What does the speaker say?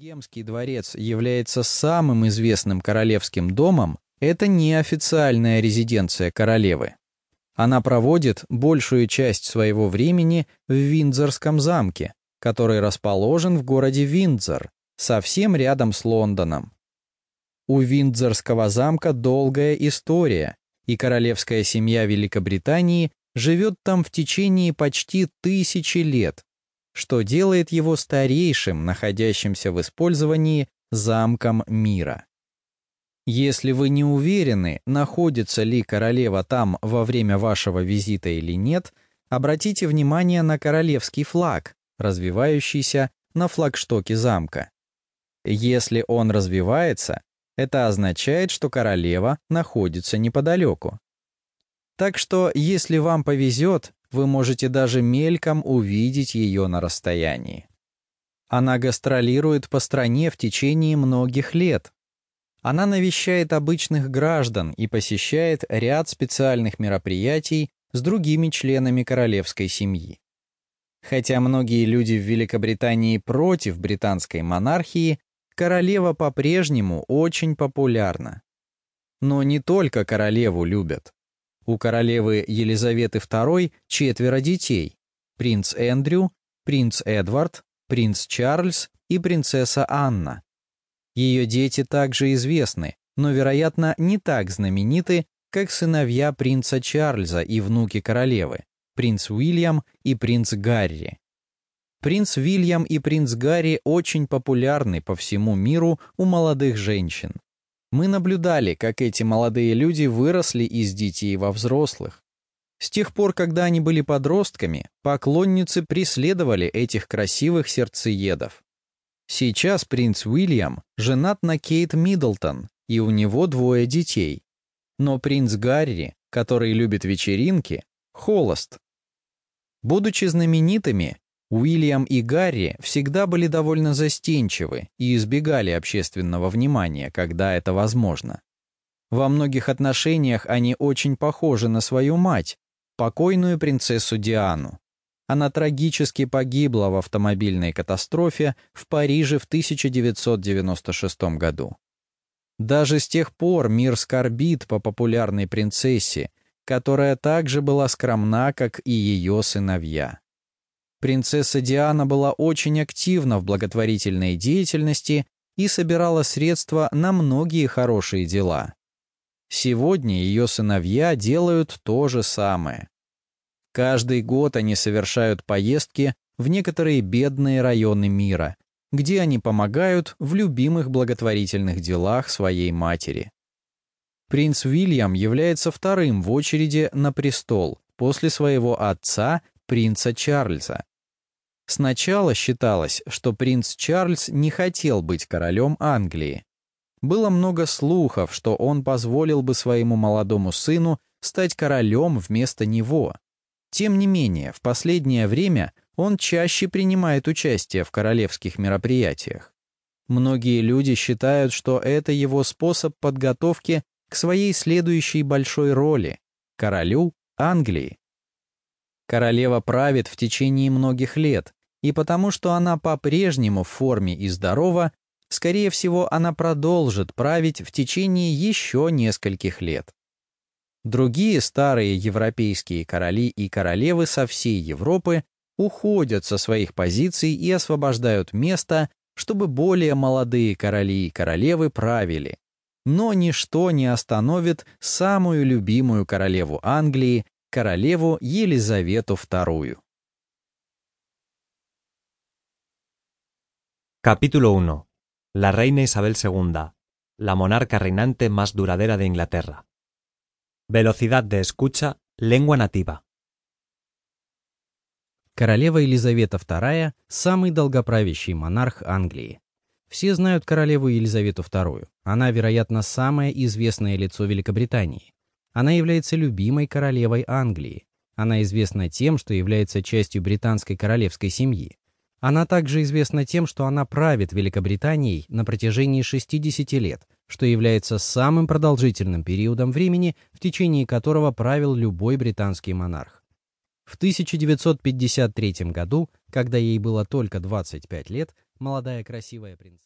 Букингемский дворец является самым известным королевским домом, это не официальная резиденция королевы. Она проводит большую часть своего времени в Виндзорском замке, который расположен в городе Виндзор, совсем рядом с Лондоном. У Виндзорского замка долгая история, и королевская семья Великобритании живет там в течение почти тысячи лет, что делает его старейшим, находящимся в использовании, замком мира. Если вы не уверены, находится ли королева там во время вашего визита или нет, обратите внимание на королевский флаг, развивающийся на флагштоке замка. Если он развивается, это означает, что королева находится неподалеку. Так что, если вам повезет, вы можете даже мельком увидеть ее на расстоянии. Она гастролирует по стране в течение многих лет. Она навещает обычных граждан и посещает ряд специальных мероприятий с другими членами королевской семьи. Хотя многие люди в Великобритании против британской монархии, королева по-прежнему очень популярна. Но не только королеву любят. У королевы Елизаветы II четверо детей – принц Эндрю, принц Эдвард, принц Чарльз и принцесса Анна. Ее дети также известны, но, вероятно, не так знамениты, как сыновья принца Чарльза и внуки королевы, принц Уильям и принц Гарри. Принц Вильям и принц Гарри очень популярны по всему миру у молодых женщин. Мы наблюдали, как эти молодые люди выросли из детей во взрослых. С тех пор, когда они были подростками, поклонницы преследовали этих красивых сердцеедов. Сейчас принц Уильям женат на Кейт Миддлтон, и у него двое детей. Но принц Гарри, который любит вечеринки, холост. Будучи знаменитыми, Уильям и Гарри всегда были довольно застенчивы и избегали общественного внимания, когда это возможно. Во многих отношениях они очень похожи на свою мать, покойную принцессу Диану. Она трагически погибла в автомобильной катастрофе в Париже в 1996 году. Даже с тех пор мир скорбит по популярной принцессе, которая также была скромна, как и ее сыновья. Принцесса Диана была очень активна в благотворительной деятельности и собирала средства на многие хорошие дела. Сегодня ее сыновья делают то же самое. Каждый год они совершают поездки в некоторые бедные районы мира, где они помогают в любимых благотворительных делах своей матери. Принц Уильям является вторым в очереди на престол после своего отца, принца Чарльза. Сначала считалось, что принц Чарльз не хотел быть королем Англии. Было много слухов, что он позволил бы своему молодому сыну стать королем вместо него. Тем не менее, в последнее время он чаще принимает участие в королевских мероприятиях. Многие люди считают, что это его способ подготовки к своей следующей большой роли — королю Англии. Королева правит в течение многих лет, и потому что она по-прежнему в форме и здорова, скорее всего, она продолжит править в течение еще нескольких лет. Другие старые европейские короли и королевы со всей Европы уходят со своих позиций и освобождают место, чтобы более молодые короли и королевы правили. Но ничто не остановит самую любимую королеву Англии, королеву Елизавету II. Capítulo 1. La reina Isabel II, la monarca reinante más duradera de Inglaterra. Velocidad de escucha, lengua nativa. Королева Елизавета II – самый долгоправящий монарх Англии. Все знают королеву Елизавету II. Она, вероятно, самое известное лицо Великобритании. Она является любимой королевой Англии. Она известна тем, что является частью британской королевской семьи. Она также известна тем, что она правит Великобританией на протяжении 60 лет, что является самым продолжительным периодом времени, в течение которого правил любой британский монарх. В 1953 году, когда ей было только 25 лет, молодая красивая принцесса